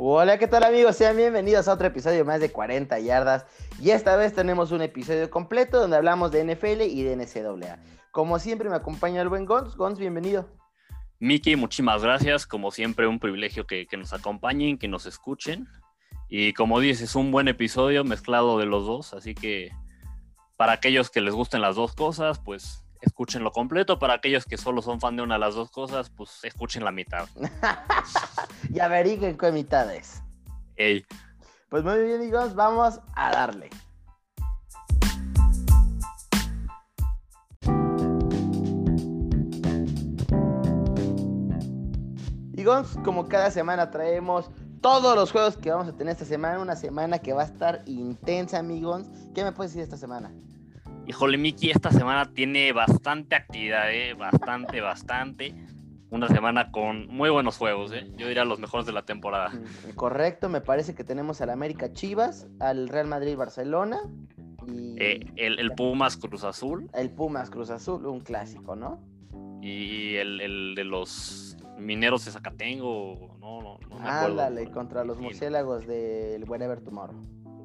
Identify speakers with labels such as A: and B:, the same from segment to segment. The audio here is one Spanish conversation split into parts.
A: Hola, ¿qué tal amigos? Sean bienvenidos a otro episodio más de 40 yardas. Y esta vez tenemos un episodio completo donde hablamos de NFL y de NCAA. Como siempre me acompaña el buen Gons. Gons, bienvenido.
B: Miki, muchísimas gracias. Como siempre, un privilegio que, que, nos acompañen, que nos escuchen. Y como dices, un buen episodio mezclado de los dos. Así que para aquellos que les gusten las dos cosas, pues escúchenlo completo. Para aquellos que solo son fan de una de las dos cosas, pues escuchen la mitad.
A: y averigüen qué mitad es.
B: Ey.
A: Pues muy bien, amigos, vamos a darle. Y como cada semana traemos todos los juegos que vamos a tener esta semana, una semana que va a estar intensa, amigos. ¿Qué me puedes decir esta semana?
B: Híjole, Miki, esta semana tiene bastante actividad, ¿eh? bastante, bastante. Una semana con muy buenos juegos, ¿eh? yo diría los mejores de la temporada.
A: Mm, correcto, me parece que tenemos al América Chivas, al Real Madrid Barcelona
B: y... Eh, el, Pumas Cruz Azul.
A: El Pumas Cruz Azul, un clásico, ¿no?
B: Y el, de los Mineros de Zacatengo, no, no, no me
A: Ándale, contra los murciélagos del Wherever Tomorrow.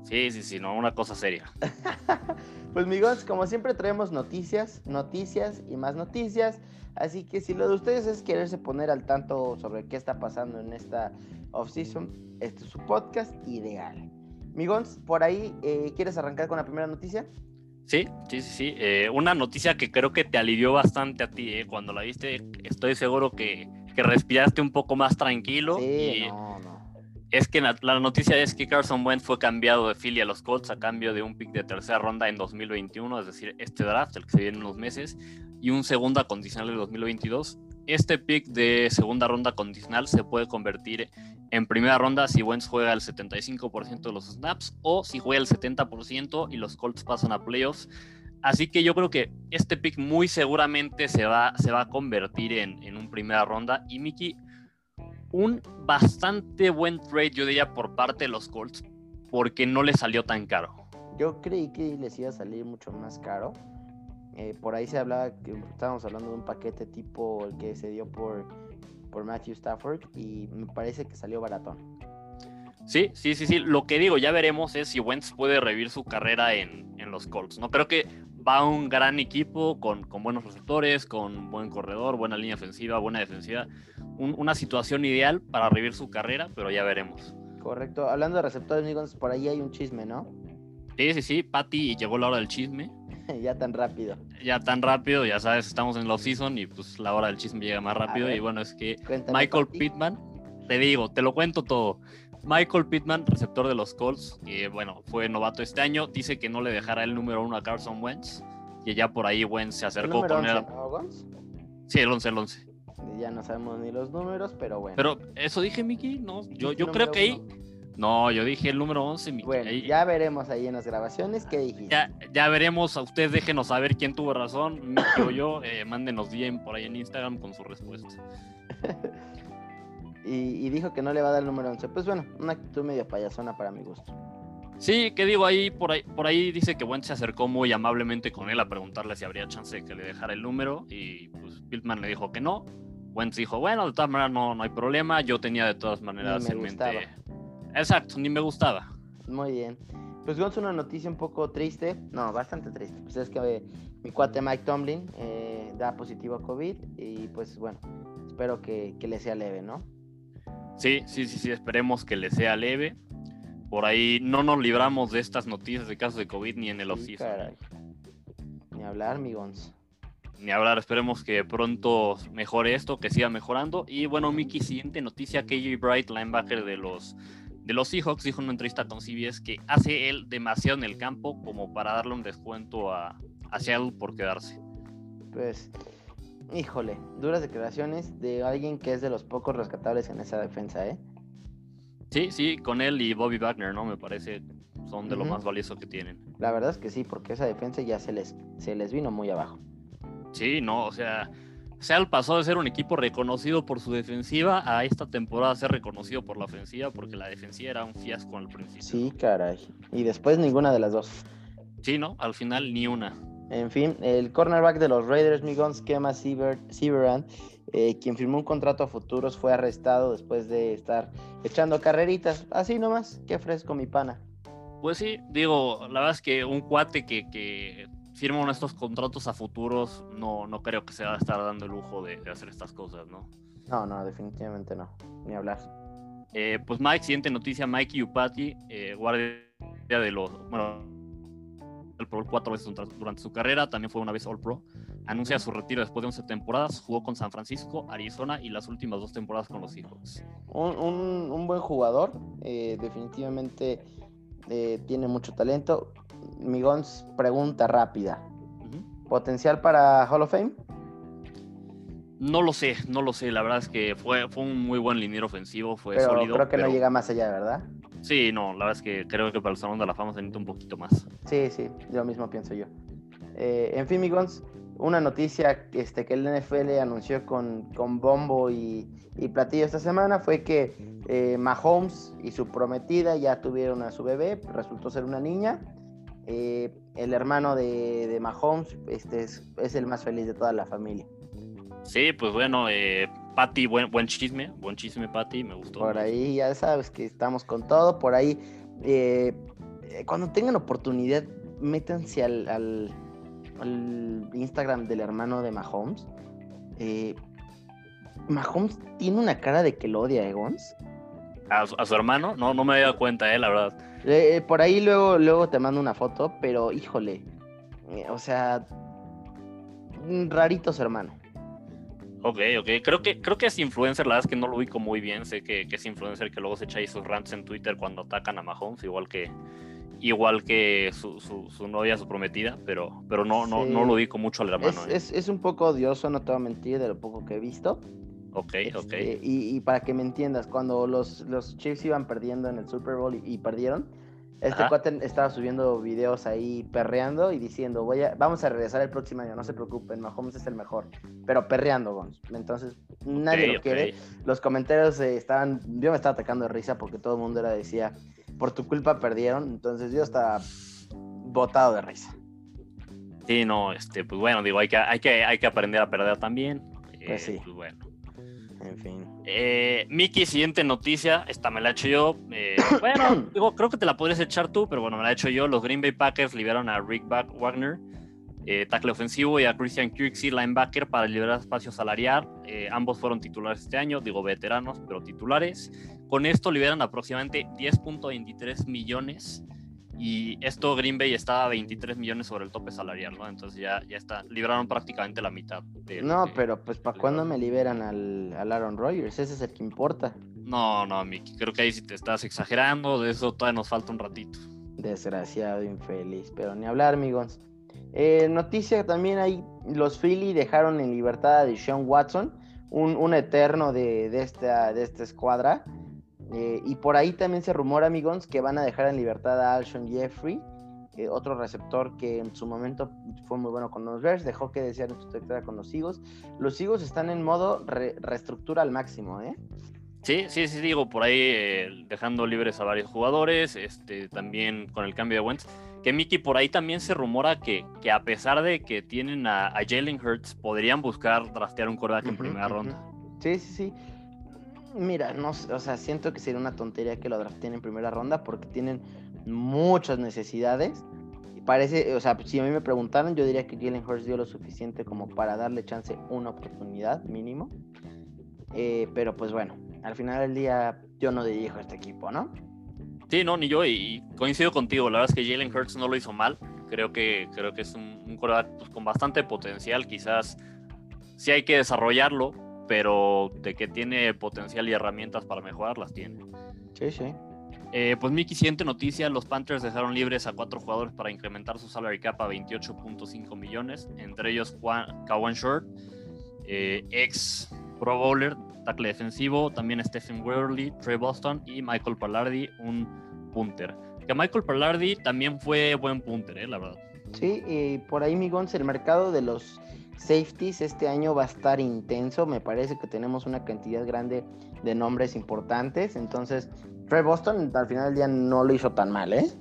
B: Sí, sí, sí, no, una cosa seria.
A: pues amigos, como siempre traemos noticias, noticias y más noticias. Así que si lo de ustedes es quererse poner al tanto sobre qué está pasando en esta off-season, este es su podcast ideal. Migons, por ahí, eh, ¿quieres arrancar con la primera noticia?
B: Sí, sí, sí, sí. Eh, una noticia que creo que te alivió bastante a ti eh, cuando la viste. Estoy seguro que, que respiraste un poco más tranquilo.
A: Sí, no, no
B: es que la, noticia es que Carson Wentz fue cambiado de Philly a los Colts a cambio de un pick de tercera ronda en 2021, es decir, este draft, el que se viene en unos meses, y un segunda condicional de 2022. Este pick de segunda ronda condicional se puede convertir en primera ronda si Wentz juega el 75% de los snaps o si juega el 70% y los Colts pasan a playoffs. Así que yo creo que este pick muy seguramente se va, se va a convertir en, en un primera ronda. Y Mickey, un bastante buen trade, yo diría, por parte de los Colts, porque no le salió tan caro.
A: Yo creí que les iba a salir mucho más caro. Eh, por ahí se hablaba que estábamos hablando de un paquete tipo el que se dio por, por Matthew Stafford y me parece que salió baratón.
B: Sí, sí, sí, sí. Lo que digo, ya veremos es si Wentz puede revivir su carrera en, en los Colts. No creo que va un gran equipo con, con, buenos receptores, con buen corredor, buena línea ofensiva, buena defensiva. una situación ideal para revivir su carrera, pero ya veremos.
A: Correcto. Hablando de receptores, por ahí hay un chisme, ¿no?
B: Sí, sí, sí. Patty llegó la hora del chisme.
A: ya tan rápido.
B: Ya tan rápido, ya sabes, estamos en los season y pues la hora del chisme llega más rápido. Y bueno, es que Michael Pittman, te digo, te lo cuento todo. Michael Pittman, receptor de los Colts, que bueno, fue novato este año, dice que no le dejará el número uno a Carson Wentz. Y ya por ahí Wentz se acercó con él. Sí, el 11, el 11.
A: Ya no sabemos ni los números, pero bueno.
B: Pero eso dije, Miki, no, yo, yo creo que ahí. No, yo dije el número 11, Miki.
A: Bueno, ya veremos ahí en las grabaciones qué dijiste.
B: Ya, ya veremos, a ustedes déjenos saber quién tuvo razón, Miki o yo. Eh, mándenos bien por ahí en Instagram con su respuesta.
A: y, dijo que no le va a dar el número 11. Pues bueno, una actitud medio payasona para mi gusto.
B: Sí, que digo, ahí por, ahí por ahí dice que Wentz se acercó muy amablemente con él a preguntarle si habría chance de que le dejara el número y pues Piltman le dijo que no. Wentz dijo, bueno, de todas maneras no, no hay problema, yo tenía de todas maneras en mente... Exacto, ni me gustaba.
A: Muy bien. Pues vamos una noticia un poco triste, no, bastante triste. Pues es que eh, mi cuate Mike Tomlin eh, da positivo a COVID y pues bueno, espero que, que le sea leve, ¿no?
B: Sí, sí, sí, sí, esperemos que le sea leve. Por ahí no nos libramos de estas noticias de casos de COVID ni en el sí,
A: Ni hablar, migons.
B: Ni hablar, esperemos que pronto mejore esto, que siga mejorando. Y bueno, Mickey, siguiente noticia, KJ Bright, linebacker de los, de los Seahawks, dijo en una entrevista con CBS que hace él demasiado en el campo como para darle un descuento a, a Seattle por quedarse.
A: Pues híjole, duras declaraciones de alguien que es de los pocos rescatables en esa defensa, ¿eh?
B: Sí, sí, con él y Bobby Wagner, ¿no? Me parece son de lo más valioso que tienen.
A: La verdad es que sí, porque esa defensa ya se les, se les vino muy abajo.
B: Sí, no, o sea, Seattle pasó de ser un equipo reconocido por su defensiva a esta temporada ser reconocido por la ofensiva, porque la defensiva era un fiasco al principio.
A: Sí, caray. Y después ninguna de las dos.
B: Sí, ¿no? Al final ni una.
A: En fin, el cornerback de los Raiders, Migons, Kema Severan, eh, quien firmó un contrato a futuros, fue arrestado después de estar echando carreritas. Así nomás, qué fresco mi pana.
B: Pues sí, digo, la verdad es que un cuate que, que firma uno de estos contratos a futuros, no, no creo que se va a estar dando el lujo de, hacer estas cosas, ¿no?
A: No, no, definitivamente no, ni hablar.
B: Eh, pues Mike, siguiente noticia, Mike Yupati, eh, guardia de los, bueno, el Pro cuatro veces durante su carrera, también fue una vez All Pro. Anuncia su retiro después de 11 temporadas, jugó con San Francisco, Arizona y las últimas dos temporadas con los Seahawks.
A: Un, un, buen jugador, eh, definitivamente eh, tiene mucho talento. Migons, pregunta rápida. ¿Potencial para Hall of Fame?
B: No lo sé, no lo sé. La verdad es que fue, fue un muy buen liniero ofensivo, fue pero sólido.
A: Creo que no llega más allá, ¿verdad?
B: Sí, no, la verdad es que creo que para el Salón de la Fama se necesita un poquito más.
A: Sí, sí, yo mismo pienso yo. Eh, en fin, Migons, una noticia este, que el NFL anunció con, con bombo y, y, platillo esta semana fue que eh, Mahomes y su prometida ya tuvieron a su bebé, resultó ser una niña. Eh, el hermano de, de Mahomes este, es, es, el más feliz de toda la familia.
B: Sí, pues bueno, eh, Patty, buen, buen chisme, buen chisme, Patty, me gustó.
A: Por ahí ya sabes que estamos con todo, por ahí, eh, cuando tengan oportunidad, métanse al, al, Instagram del hermano de Mahomes. Eh, Mahomes tiene una cara de que lo odia, Egons.
B: ¿A, su hermano? No, no me había dado cuenta, eh, la verdad.
A: Eh, por ahí luego, luego te mando una foto, pero híjole, o sea, rarito su hermano.
B: Ok, ok. Creo que, creo que es influencer, la verdad es que no lo ubico muy bien. Sé que, es influencer que luego se echa ahí sus rants en Twitter cuando atacan a Mahomes, igual que igual que su, su, novia, su prometida, pero, pero no, no, no lo ubico mucho al hermano.
A: Es, ¿eh? es, un poco odioso, no te voy a mentir, de lo poco que he visto.
B: Ok, ok.
A: Este, y, y, para que me entiendas, cuando los, los Chiefs iban perdiendo en el Super Bowl y perdieron, este cuate estaba subiendo videos ahí perreando y diciendo, voy a, vamos a regresar el próximo año, no se preocupen, Mahomes es el mejor, pero perreando, Gons. Entonces, nadie lo quiere. Los comentarios estaban, yo me estaba atacando de risa porque todo el mundo era decía, por tu culpa perdieron, entonces yo estaba botado de risa.
B: Sí, no, este, pues bueno, digo, hay que, hay que, hay que aprender a perder también.
A: Pues
B: sí.
A: Eh, pues bueno. En fin.
B: Eh, Miki, siguiente noticia. Esta me la he hecho yo. Eh, bueno, digo, creo que te la podrías echar tú, pero bueno, me la he hecho yo. Los Green Bay Packers liberaron a Rick Wagner, eh, tackle ofensivo, y a Christian Kirksey, linebacker, para liberar espacio salarial. Eh, ambos fueron titulares este año, digo veteranos, pero titulares. Con esto liberan aproximadamente 10.23 millones y esto Green Bay estaba a 23 millones sobre el tope salarial, ¿no? Entonces ya, ya está, libraron prácticamente la mitad.
A: no, pero pues ¿para cuándo me liberan al, Aaron Rodgers? Ese es el que importa.
B: No, no, Mickey, creo que ahí sí te estás exagerando, de eso todavía nos falta un ratito.
A: Desgraciado, infeliz, pero ni hablar, amigos. Eh, noticia también hay, los Philly dejaron en libertad a Sean Watson, un, un eterno de, de, esta, de esta escuadra. Eh, y por ahí también se rumora, amigos, que van a dejar en libertad a Alshon Jeffrey, eh, otro receptor que en su momento fue muy bueno con los Bears, dejó que desear en su trayectoria con los Eagles. Los Eagles están en modo reestructura al máximo, ¿eh?
B: Sí, sí, sí, digo, por ahí eh, dejando libres a varios jugadores, este, también con el cambio de Wentz. Que Mickey, por ahí también se rumora que, que a pesar de que tienen a, Jalen Hurts, podrían buscar draftear un coreback en primera ronda.
A: Sí, sí, sí. Mira, no, o sea, siento que sería una tontería que lo draften en primera ronda porque tienen muchas necesidades. Y parece, o sea, si a mí me preguntaran, yo diría que Jalen Hurts dio lo suficiente como para darle chance una oportunidad mínimo. Eh, pero pues bueno, al final del día yo no dirijo este equipo, ¿no?
B: Sí, no, ni yo, y coincido contigo. La verdad es que Jalen Hurts no lo hizo mal. Creo que, creo que es un, un pues, con bastante potencial. Quizás sí hay que desarrollarlo, pero de que tiene potencial y herramientas para mejorar, las tiene.
A: Sí, sí.
B: Eh, pues Miki, siguiente noticia, los Panthers dejaron libres a cuatro jugadores para incrementar su salary cap a 28.5 millones, entre ellos Kawan Short, eh, ex Pro Bowler, tackle defensivo, también Stephen Worley, Trey Boston y Michael Pallardi, un punter. Que Michael Pallardi también fue buen punter, eh, la verdad.
A: Sí, y por ahí, Migons, el mercado de los safeties este año va a estar intenso. Me parece que tenemos una cantidad grande de nombres importantes. Entonces, Trey Boston al final del día no lo hizo tan mal, ¿eh?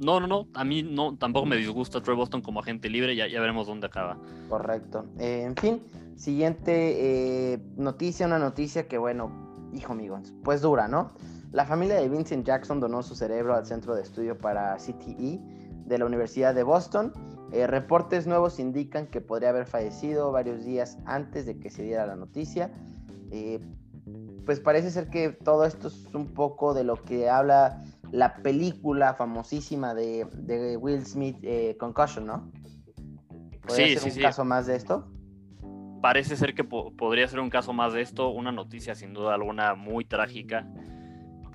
B: No, no, no. A mí no, tampoco me disgusta Troy Boston como agente libre. Ya, ya veremos dónde acaba.
A: Correcto. Eh, en fin, siguiente eh, noticia, una noticia que, bueno, hijo amigos, pues dura, ¿no? La familia de Vincent Jackson donó su cerebro al Centro de Estudio para CTE de la Universidad de Boston. Eh, reportes nuevos indican que podría haber fallecido varios días antes de que se diera la noticia. pues parece ser que todo esto es un poco de lo que habla la película famosísima de, Will Smith, eh, Concussion, ¿no?
B: ¿Podría
A: sí, ser un caso más de esto?
B: Parece ser que podría ser un caso más de esto, una noticia sin duda alguna muy trágica.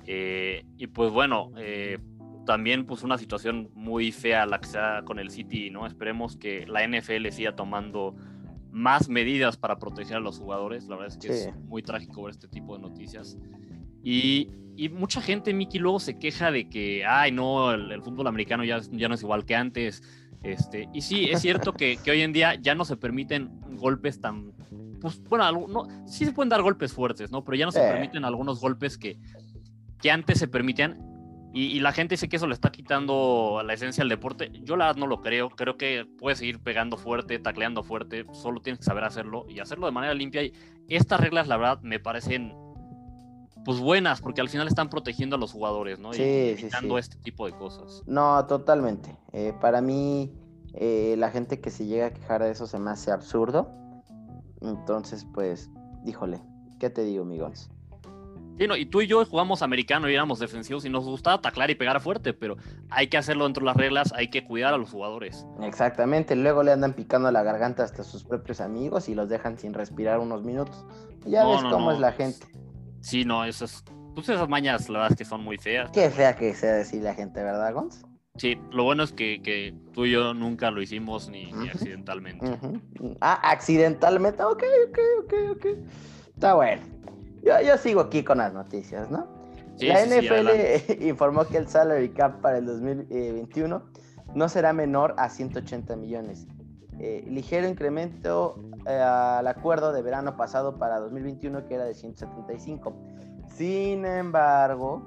B: Eh, y pues bueno, eh, también pues una situación muy fea la que se da con el City, ¿no? Esperemos que la NFL siga tomando más medidas para proteger a los jugadores. La verdad es que es muy trágico ver este tipo de noticias. Y, mucha gente, Miki, luego se queja de que, ay, no, el, fútbol americano ya, ya no es igual que antes. Este, y sí, es cierto que, hoy en día ya no se permiten golpes tan. Pues, bueno, no, sí se pueden dar golpes fuertes, ¿no? Pero ya no se permiten algunos golpes que, que antes se permitían. Y, la gente dice que eso le está quitando la esencia al deporte. Yo la verdad no lo creo. Creo que puedes seguir pegando fuerte, tacleando fuerte. Solo tienes que saber hacerlo y hacerlo de manera limpia. Y estas reglas, la verdad, me parecen pues buenas, porque al final están protegiendo a los jugadores, ¿no?
A: Sí,
B: y
A: evitando
B: este tipo de cosas.
A: No, totalmente. Eh, para mí, eh, la gente que se llega a quejar de eso se me hace absurdo. Entonces, pues, híjole, ¿qué te digo, amigos?
B: Sí, no, y tú y yo jugamos americano y éramos defensivos y nos gustaba taclar y pegar fuerte, pero hay que hacerlo dentro de las reglas, hay que cuidar a los jugadores.
A: Exactamente, luego le andan picando la garganta hasta sus propios amigos y los dejan sin respirar unos minutos. Ya ves cómo es la gente.
B: Sí, no, esas, pues esas mañas, la verdad es que son muy feas.
A: Qué fea que sea decir la gente, ¿verdad, Gonz?
B: Sí, lo bueno es que, tú y yo nunca lo hicimos ni, accidentalmente.
A: Ah, accidentalmente, ok, ok, ok, ok. Está bueno. Yo, sigo aquí con las noticias, ¿no? la NFL informó que el salary cap para el 2021 no será menor a 180 millones. Eh, ligero incremento eh, al acuerdo de verano pasado para 2021 que era de 175. Sin embargo,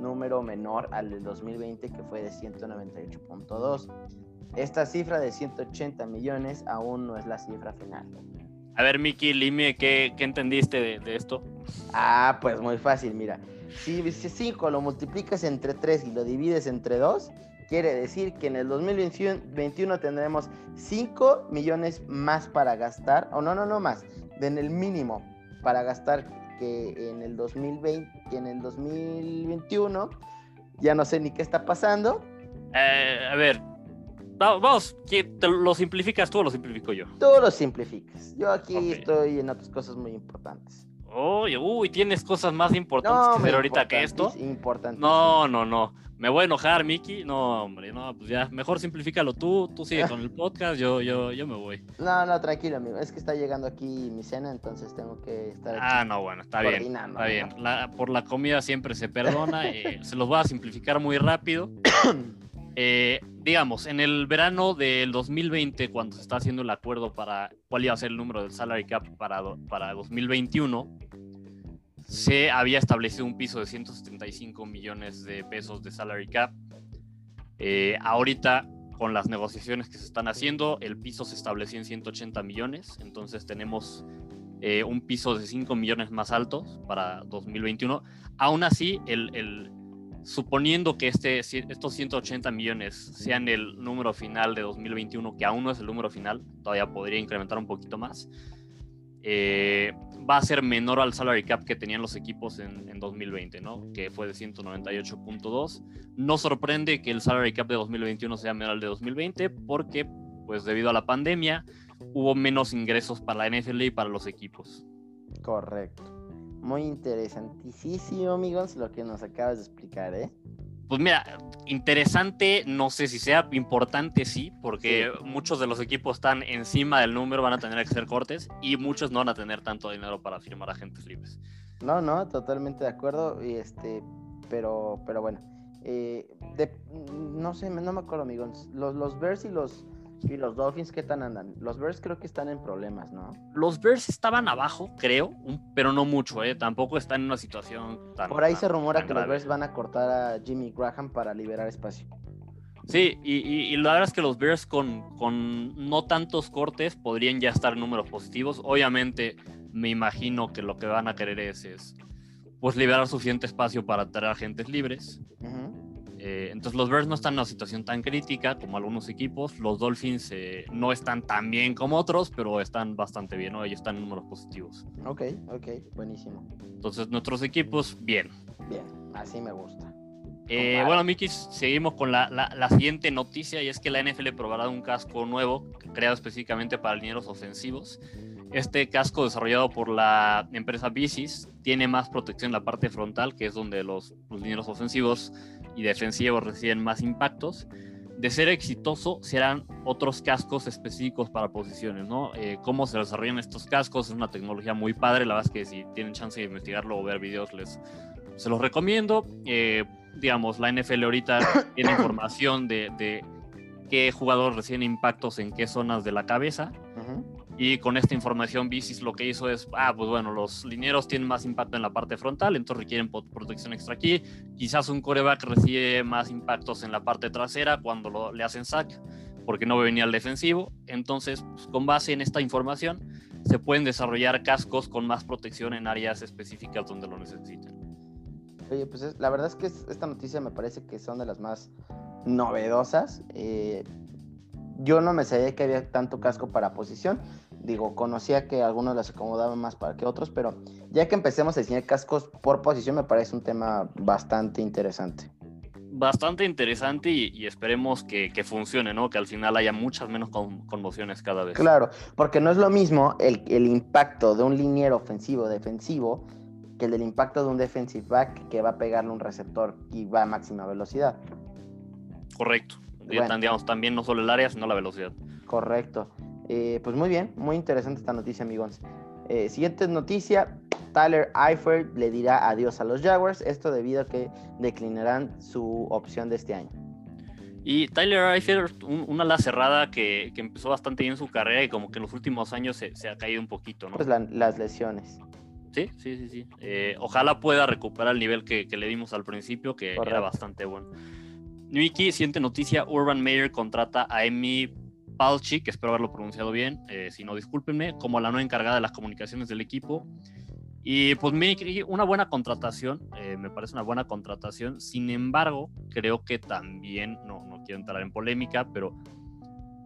A: número menor al del 2020 que fue de 198.2. Esta cifra de 180 millones aún no es la cifra final.
B: A ver, Miki, Lime, ¿qué, ¿qué, entendiste de, de, esto?
A: Ah, pues muy fácil, mira. Si 5 lo multiplicas entre 3 y lo divides entre 2, Quiere decir que en el 2021 tendremos 5 millones más para gastar, o no, no, no más, en el mínimo para gastar que en el 2020, que en el 2021, ya no sé ni qué está pasando.
B: Eh, a ver, vamos, ¿lo simplificas tú o lo simplifico yo?
A: Tú lo simplificas. Yo aquí estoy en otras cosas muy importantes.
B: Uy, uy, tienes cosas más importantes que ahorita que esto. No, no, no. Me voy a enojar, Miki. No, hombre, no, pues ya, mejor simplifícalo tú, tú sigue con el podcast, yo, yo, yo me voy.
A: No, no, tranquilo, amigo. Es que está llegando aquí mi cena, entonces tengo que estar.
B: Ah, no, bueno, está bien. Está bien. por la comida siempre se perdona. Eh, se los voy a simplificar muy rápido. Eh, digamos, en el verano del 2020, cuando se está haciendo el acuerdo para cuál iba a ser el número del salary cap para, para 2021, se había establecido un piso de 175 millones de pesos de salary cap. Eh, ahorita, con las negociaciones que se están haciendo, el piso se estableció en 180 millones, entonces tenemos eh, un piso de 5 millones más altos para 2021. Aún así, el, suponiendo que este, estos 180 millones sean el número final de 2021, que aún no es el número final, todavía podría incrementar un poquito más. Eh, va a ser menor al salary cap que tenían los equipos en, 2020, ¿no? Que fue de 198.2. No sorprende que el salary cap de 2021 sea menor al de 2020 porque, pues debido a la pandemia, hubo menos ingresos para la NFL y para los equipos.
A: Correcto. Muy interesantísimo, amigos, lo que nos acabas de explicar, ¿eh?
B: Pues mira, interesante, no sé si sea importante, sí, porque muchos de los equipos están encima del número, van a tener que hacer cortes y muchos no van a tener tanto dinero para firmar agentes libres.
A: No, no, totalmente de acuerdo, y este, pero, pero bueno, eh, no sé, no me acuerdo, amigos, los, los Bears y los ¿Y los Dolphins qué tan andan? Los Bears creo que están en problemas, ¿no?
B: Los Bears estaban abajo, creo, pero no mucho, ¿eh? Tampoco están en una situación tan.
A: Por ahí se rumora que los Bears van a cortar a Jimmy Graham para liberar espacio.
B: Sí, y, la verdad es que los Bears con, con no tantos cortes podrían ya estar en números positivos. Obviamente, me imagino que lo que van a querer es, es pues liberar suficiente espacio para traer agentes libres. Eh, entonces los Bears no están en una situación tan crítica como algunos equipos. Los Dolphins eh, no están tan bien como otros, pero están bastante bien, ¿no? Ellos están en números positivos.
A: Ok, ok, buenísimo.
B: Entonces nuestros equipos, bien.
A: Bien, así me gusta.
B: Eh, bueno, Miki, seguimos con la, la, siguiente noticia y es que la NFL probará un casco nuevo creado específicamente para linieros ofensivos. Este casco desarrollado por la empresa Bicis tiene más protección en la parte frontal, que es donde los, los linieros ofensivos y defensivos reciben más impactos. De ser exitoso, serán otros cascos específicos para posiciones, ¿no? Eh, cómo se desarrollan estos cascos es una tecnología muy padre. La verdad es que si tienen chance de investigarlo o ver videos, les se los recomiendo. Eh, digamos, la NFL ahorita tiene información de, de, qué jugadores reciben impactos en qué zonas de la cabeza. Y con esta información, Bicis lo que hizo es, ah, pues bueno, los linieros tienen más impacto en la parte frontal, entonces requieren protección extra aquí. Quizás un coreback recibe más impactos en la parte trasera cuando le hacen sack, porque no venía al defensivo. Entonces, pues, con base en esta información, se pueden desarrollar cascos con más protección en áreas específicas donde lo necesiten.
A: Oye, pues la verdad es que esta noticia me parece que son de las más novedosas. Eh, yo no me sabía que había tanto casco para posición. Digo, conocía que algunos las acomodaban más para que otros, pero ya que empecemos a diseñar cascos por posición me parece un tema bastante interesante.
B: Bastante interesante y, esperemos que, funcione, ¿no? Que al final haya muchas menos conmociones cada vez.
A: Claro, porque no es lo mismo el, el impacto de un liniero ofensivo-defensivo que el del impacto de un defensive back que va a pegarle un receptor y va a máxima velocidad.
B: Correcto. Bueno. también no solo el área, sino la velocidad.
A: Correcto. Eh, pues muy bien, muy interesante esta noticia, amigos. Eh, siguiente noticia, Tyler Eifert le dirá adiós a los Jaguars, esto debido a que declinarán su opción de este año.
B: Y Tyler Eifert, una ala cerrada que, empezó bastante bien su carrera y como que en los últimos años se, ha caído un poquito, ¿no?
A: Pues las lesiones.
B: Sí, sí, sí, sí. Eh, ojalá pueda recuperar el nivel que, le dimos al principio, que era bastante bueno. Niki, siguiente noticia, Urban Meyer contrata a Emi Palchi, que espero haberlo pronunciado bien, eh, si no discúlpenme, como la nueva encargada de las comunicaciones del equipo. Y pues una buena contratación, eh, me parece una buena contratación, sin embargo, creo que también, no, no quiero entrar en polémica, pero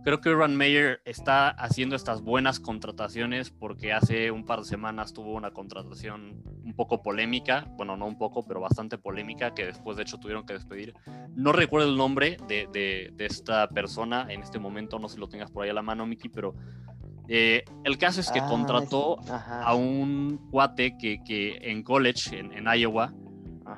B: Creo que Urban Meyer está haciendo estas buenas contrataciones porque hace un par de semanas tuvo una contratación un poco polémica, bueno, no un poco, pero bastante polémica, que después de hecho tuvieron que despedir. No recuerdo el nombre de, de, esta persona en este momento, no sé si lo tengas por ahí a la mano, Miki, pero eh, el caso es que ah, contrató a un cuate que, que en college, en, en Iowa,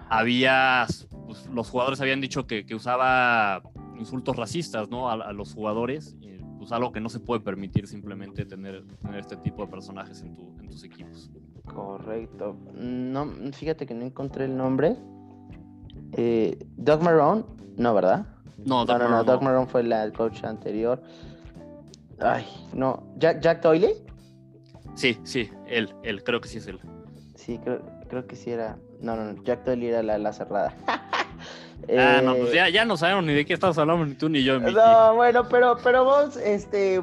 B: había, pues, los jugadores habían dicho que, que usaba insultos racistas ¿no? a, los jugadores, pues algo que no se puede permitir simplemente tener, tener este tipo de personajes en, tu, en tus equipos.
A: Correcto. No, fíjate que no encontré el nombre. Eh, Doug Marrone, no, ¿verdad?
B: No,
A: Doug no, no, Doug Marrone fue el coach anterior. Ay, no. ¿Jack, Jack Doyle?
B: Sí, sí, él, él, creo que sí es él.
A: Sí, creo, creo que sí era. No, no, no, Jack Doyle era la, la cerrada.
B: Ah, no, pues ya, ya no sabemos ni de qué estamos hablando, ni tú ni yo.
A: No, bueno, pero, pero vos, este,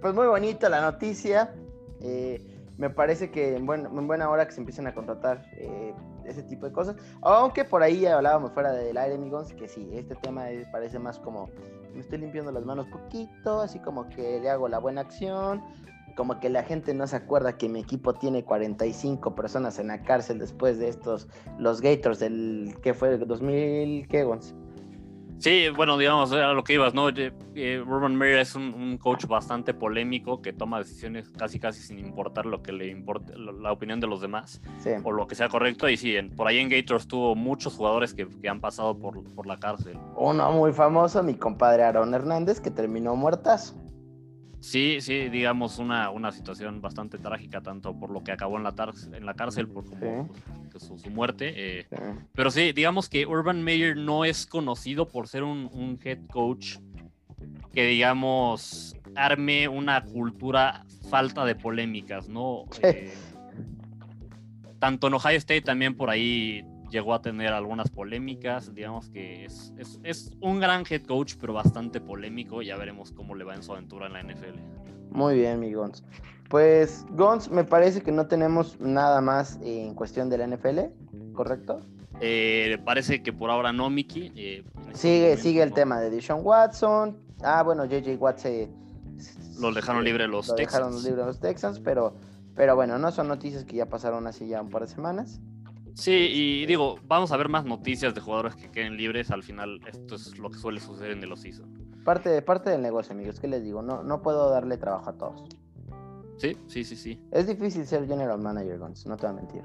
A: pues muy bonita la noticia. Eh, me parece que en, en, buena hora que se empiecen a contratar eh, ese tipo de cosas. Aunque por ahí hablábamos fuera del aire, amigos, que sí, este tema parece más como me estoy limpiando las manos poquito, así como que le hago la buena acción, como que la gente no se acuerda que mi equipo tiene 45 personas en la cárcel después de estos, los Gators del, ¿qué fue? ¿El 2000? ¿Qué, Gons?
B: Sí, bueno, digamos, a lo que ibas, ¿no? Eh, Urban Meyer es un, coach bastante polémico que toma decisiones casi casi sin importar lo que le importe, la opinión de los demás o lo que sea correcto. Y sí, por ahí en Gators tuvo muchos jugadores que, que, han pasado por, por la cárcel.
A: Uno muy famoso, mi compadre Aaron Hernández, que terminó muertazo.
B: Sí, sí, digamos una, una situación bastante trágica, tanto por lo que acabó en la, en la cárcel, por pues, su, muerte. Eh, pero sí, digamos que Urban Meyer no es conocido por ser un, head coach que, digamos, arme una cultura falta de polémicas, ¿no? Eh, tanto en Ohio State también por ahí llegó a tener algunas polémicas. Digamos que es, es, es, un gran head coach, pero bastante polémico. Ya veremos cómo le va en su aventura en la NFL.
A: Muy bien, mi Gons. Pues, Gons, me parece que no tenemos nada más en cuestión de la NFL, ¿correcto?
B: Eh, parece que por ahora no, Mickey. Eh,
A: este sigue sigue el tema de Deshaun Watson. Ah, bueno, JJ Watt se...
B: Lo dejaron libre los
A: lo
B: Texans.
A: dejaron libre los Texans, pero, pero bueno, no son noticias que ya pasaron así ya un par de semanas.
B: Sí, y digo, vamos a ver más noticias de jugadores que queden libres. Al final, esto es lo que suele suceder en el offseason.
A: Parte, parte del negocio, amigos. ¿Qué les digo? No, no puedo darle trabajo a todos.
B: Sí, sí, sí, sí.
A: Es difícil ser general manager, Gons, no te voy a mentir.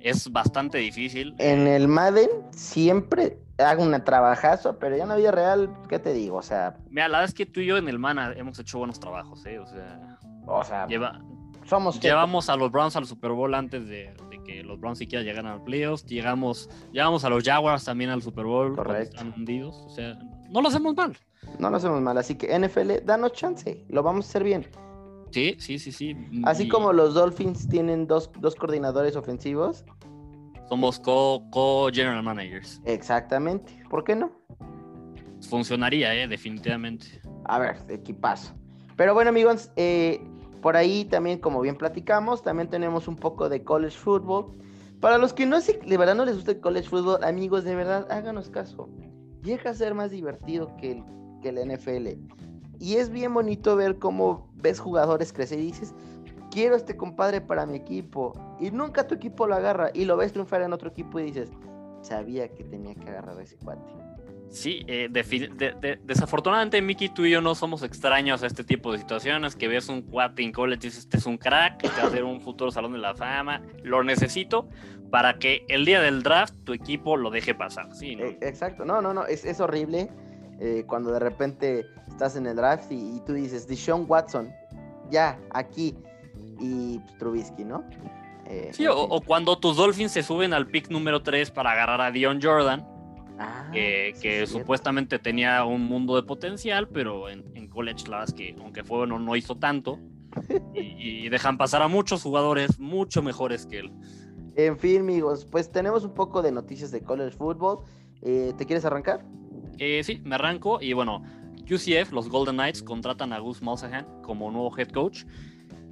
B: Es bastante difícil.
A: En el Madden siempre hago un trabajazo, pero ya en la vida real, ¿qué te digo? O sea.
B: Mira, la verdad es que tú y yo en el Mana hemos hecho buenos trabajos, ¿eh? O sea.
A: O sea.
B: Lleva,
A: somos
B: llevamos a los Browns al Super Bowl antes de que los Browns siquiera llegaran al playoffs. Llegamos, llevamos a los Jaguars también al Super Bowl.
A: Correcto.
B: Están hundidos. O sea, no lo hacemos mal.
A: No lo hacemos mal. Así que NFL, danos chance. Lo vamos a hacer bien.
B: Sí, sí, sí, sí.
A: Así y... como los Dolphins tienen dos, dos coordinadores ofensivos.
B: Somos co-general co managers.
A: Exactamente. ¿Por qué no?
B: Funcionaría, eh, definitivamente.
A: A ver, equipazo. Pero bueno, amigos, eh, por ahí también, como bien platicamos, también tenemos un poco de college football. Para los que no se, de verdad no les gusta el college football, amigos, de verdad, háganos caso. Llega a ser más divertido que el, que el NFL. Y es bien bonito ver cómo ves jugadores crecer y dices, quiero este compadre para mi equipo. Y nunca tu equipo lo agarra. Y lo ves triunfar en otro equipo y dices, sabía que tenía que agarrar a ese cuate.
B: Sí, eh, de, de, de, desafortunadamente Mickey, tú y yo no somos extraños a este tipo de situaciones, que ves un cuate en college y dices, este es un crack, este va a ser un futuro salón de la fama, lo necesito para que el día del draft tu equipo lo deje pasar. Sí, ¿no?
A: Exacto, no, no, no, es, es horrible eh, cuando de repente estás en el draft y, y tú dices, Deshaun Watson, ya, aquí, y pues, Trubisky, ¿no?
B: Eh, sí, o, o, cuando tus Dolphins se suben al pick número 3 para agarrar a Dion Jordan,
A: ah,
B: que supuestamente tenía un mundo de potencial, pero en, en college la verdad es que aunque fue bueno no hizo tanto y, y, dejan pasar a muchos jugadores mucho mejores que él.
A: En fin, amigos, pues tenemos un poco de noticias de college football. Eh, ¿Te quieres arrancar?
B: Eh, sí, me arranco y bueno, UCF, los Golden Knights, contratan a Gus Malzahn como nuevo head coach.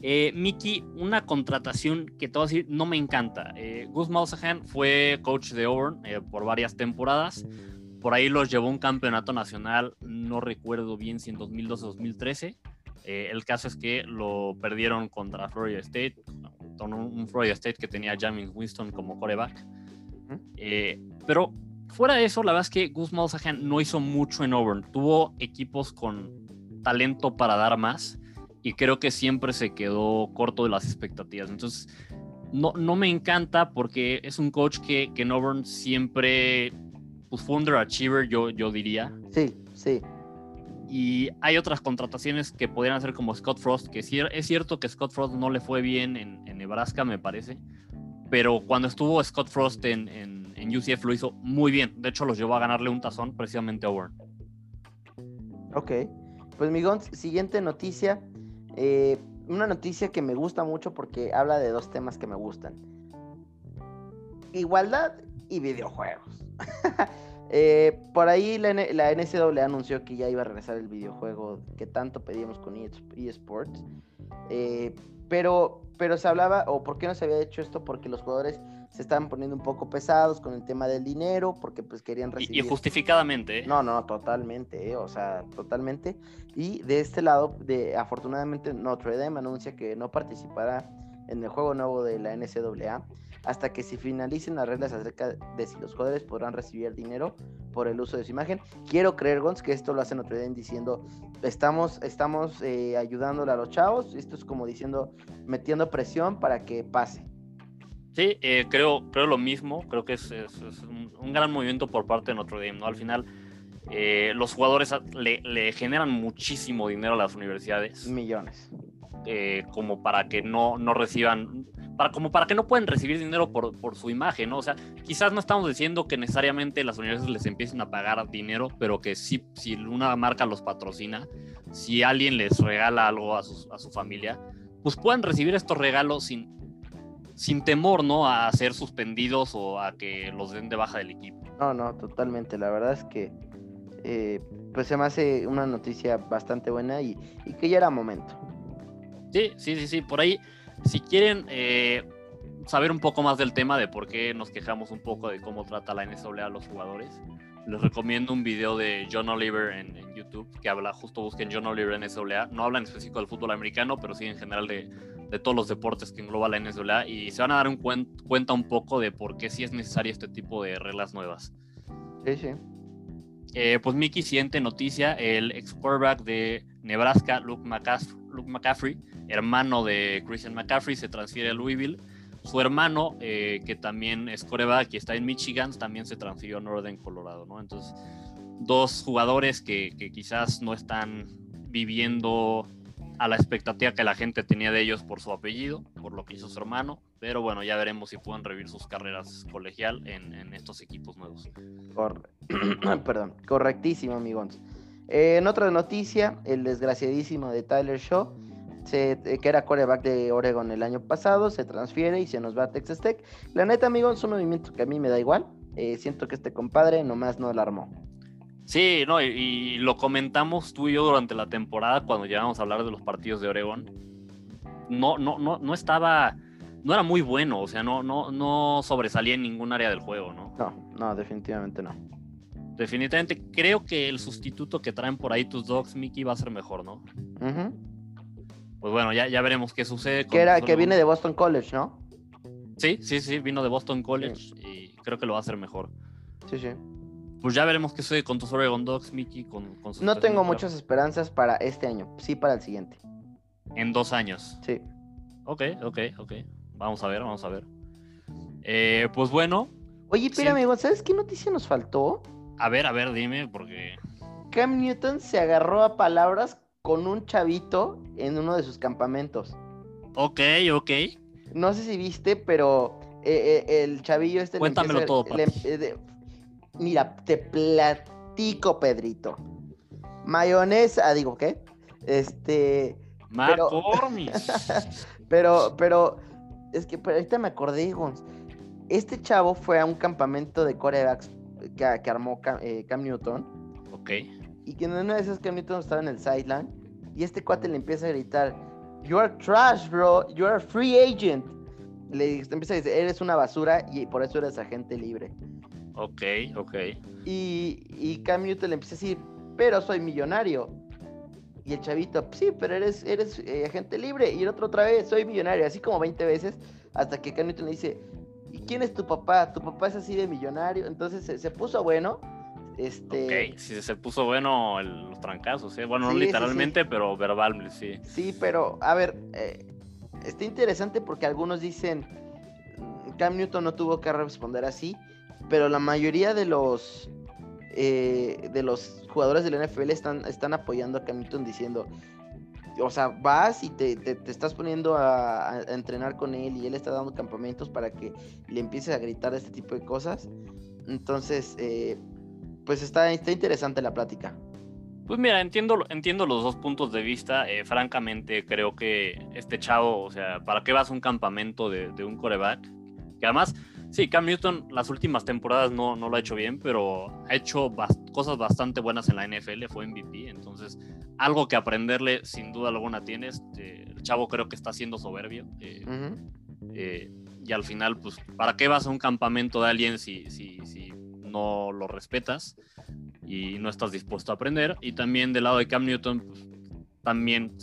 B: Eh, Mickey, una contratación que te voy a decir no me encanta. Eh, Gus fue coach de Auburn eh, por varias temporadas. Por ahí los llevó a un campeonato nacional, no recuerdo bien si en 2012 o 2013. el caso es que lo perdieron contra Florida State, con un, Florida State que tenía James Winston como coreback. pero fuera de eso, la verdad es que Gus Malzahn no hizo mucho en Auburn. Tuvo equipos con talento para dar más y creo que siempre se quedó corto de las expectativas. Entonces, no, no me encanta porque es un coach que, que en Auburn siempre pues, fue underachiever, yo, yo diría.
A: Sí, sí.
B: Y hay otras contrataciones que podrían hacer como Scott Frost, que sí, es cierto que Scott Frost no le fue bien en, en Nebraska, me parece, pero cuando estuvo Scott Frost en, en, en, UCF lo hizo muy bien. De hecho, los llevó a ganarle un tazón precisamente a Auburn.
A: Ok, pues Migón, siguiente noticia. Eh, una noticia que me gusta mucho porque habla de dos temas que me gustan. Igualdad y videojuegos. eh, por ahí la, la, NCAA anunció que ya iba a regresar el videojuego que tanto pedíamos con eSports. Eh, pero, pero se hablaba, o por qué no se había hecho esto, porque los jugadores se estaban poniendo un poco pesados con el tema del dinero, porque pues querían recibir...
B: Y, justificadamente. ¿eh?
A: No, no, totalmente, ¿eh? o sea, totalmente. Y de este lado, de, afortunadamente Notre Dame anuncia que no participará en el juego nuevo de la NCAA hasta que se finalicen las reglas acerca de si los jugadores podrán recibir dinero por el uso de su imagen. Quiero creer, Gons, que esto lo hace Notre Dame diciendo, estamos, estamos eh, ayudándole a los chavos, esto es como diciendo, metiendo presión para que pase.
B: Sí, eh, creo, creo lo mismo, creo que es, es, es un, gran movimiento por parte de Notre Dame, ¿no? Al final, eh, los jugadores le, le, generan muchísimo dinero a las universidades.
A: Millones.
B: Eh, como para que no, no reciban, para, como para que no pueden recibir dinero por, por su imagen, ¿no? O sea, quizás no estamos diciendo que necesariamente las universidades les empiecen a pagar dinero, pero que sí, si una marca los patrocina, si alguien les regala algo a su, a su familia, pues puedan recibir estos regalos sin, sin temor, ¿no? A ser suspendidos o a que los den de baja del equipo.
A: No, no, totalmente. La verdad es que eh, pues se me hace una noticia bastante buena y, y, que ya era momento.
B: Sí, sí, sí, sí. Por ahí, si quieren eh, saber un poco más del tema de por qué nos quejamos un poco de cómo trata la NCAA a los jugadores, les recomiendo un video de John Oliver en, en YouTube que habla, justo busquen John Oliver en NCAA. No habla en específico del fútbol americano, pero sí en general de, de todos los deportes que engloba la NCAA y se van a dar un cuen cuenta un poco de por qué sí es necesario este tipo de reglas nuevas.
A: Sí, sí.
B: Eh, pues Mickey, siguiente noticia, el ex quarterback de Nebraska, Luke McCaffrey, Luke McCaffrey, hermano de Christian McCaffrey, se transfiere a Louisville. Su hermano, eh, que también es quarterback y está en Michigan, también se transfirió a Northern Colorado, ¿no? Entonces, dos jugadores que, que quizás no están viviendo a la expectativa que la gente tenía de ellos por su apellido, por lo que hizo su hermano, pero bueno, ya veremos si pueden revivir sus carreras colegial en, estos equipos nuevos.
A: Perdón, correctísimo, amigos. Eh, en otra noticia, el desgraciadísimo de Tyler Shaw, se, eh, que era coreback de Oregon el año pasado, se transfiere y se nos va a Texas Tech. La neta, amigos, es un movimiento que a mí me da igual. Eh, siento que este compadre nomás no la armó.
B: Sí, no, y, y, lo comentamos tú y yo durante la temporada cuando llegamos a hablar de los partidos de Oregon. No, no, no, no estaba, no era muy bueno, o sea, no, no, no sobresalía en ningún área del juego, ¿no?
A: No, no, definitivamente no.
B: Definitivamente creo que el sustituto que traen por ahí tus dogs, Mickey, va a ser mejor, ¿no?
A: Uh -huh.
B: Pues bueno, ya, ya veremos qué sucede.
A: Que, era, que viene de Boston College, ¿no?
B: Sí, sí, sí, vino de Boston College sí. y creo que lo va a hacer mejor.
A: Sí, sí
B: pues ya veremos qué sucede con tus Oregon Dogs, Mickey. Con, con
A: no tengo muchas esperanzas para este año, sí para el siguiente.
B: En dos años.
A: Sí.
B: Ok, ok, ok. Vamos a ver, vamos a ver. Eh, pues bueno.
A: Oye, espera, amigo, ¿sabes qué noticia nos faltó?
B: A ver, a ver, dime, porque.
A: Cam Newton se agarró a palabras con un chavito en uno de sus campamentos.
B: Ok, ok.
A: No sé si viste, pero eh, eh, el chavillo este.
B: Cuéntamelo
A: le
B: todo,
A: le, Mira, te platico, Pedrito. Mayonesa, digo, ¿qué? Este.
B: McCormick.
A: Pero, pero, pero, es que pero ahorita me acordé, Gons. Este chavo fue a un campamento de corebacks que, que armó Cam, eh, Cam, Newton.
B: Ok.
A: Y que en una de esas Cam Newton estaba en el sideline. Y este cuate le empieza a gritar: You are trash, bro. You are a free agent. Le empieza a decir: Eres una basura y por eso eres agente libre.
B: Ok, ok.
A: Y, y Cam Newton le empieza a decir, pero soy millonario. Y el chavito, sí, pero eres, eres eh, agente libre. Y el otro otra vez, soy millonario. Así como 20 veces, hasta que Cam Newton le dice, ¿y quién es tu papá? Tu papá es así de millonario. Entonces se, se puso bueno. Este...
B: Ok, sí, se puso bueno el, los trancazos, ¿eh? Bueno, sí, no literalmente, sí, sí. pero verbal, sí.
A: Sí, pero, a ver, eh, está interesante porque algunos dicen, Cam Newton no tuvo que responder así pero la mayoría de los eh, de los jugadores del NFL están, están apoyando a Cam Newton diciendo, o sea, vas y te, te, estás poniendo a, a, entrenar con él y él está dando campamentos para que le empieces a gritar este tipo de cosas. Entonces, eh, pues está, está interesante la plática.
B: Pues mira, entiendo, entiendo los dos puntos de vista. Eh, francamente, creo que este chavo, o sea, ¿para qué vas a un campamento de, de un coreback? Que además, Sí, Cam Newton las últimas temporadas no, no lo ha hecho bien, pero ha hecho bast cosas bastante buenas en la NFL, fue MVP, entonces algo que aprenderle sin duda alguna tienes. Eh, el chavo creo que está siendo soberbio. Eh, uh -huh. eh, y al final, pues, ¿para qué vas a un campamento de alguien si, si, si no lo respetas y no estás dispuesto a aprender? Y también del lado de Cam Newton, pues, también